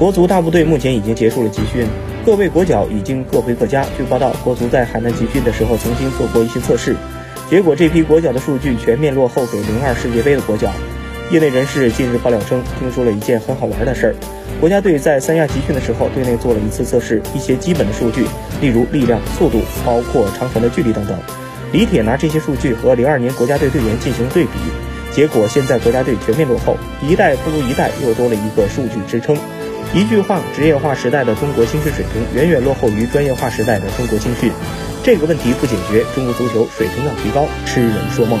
国足大部队目前已经结束了集训，各位国脚已经各回各家。据报道，国足在海南集训的时候曾经做过一些测试，结果这批国脚的数据全面落后给零二世界杯的国脚。业内人士近日爆料称，听说了一件很好玩的事儿：国家队在三亚集训的时候，队内做了一次测试，一些基本的数据，例如力量、速度，包括长传的距离等等。李铁拿这些数据和零二年国家队队员进行对比，结果现在国家队全面落后，一代不如一代，又多了一个数据支撑。一句话，职业化时代的中国青训水平远远落后于专业化时代的中国青训。这个问题不解决，中国足球水平要提高，痴人说梦。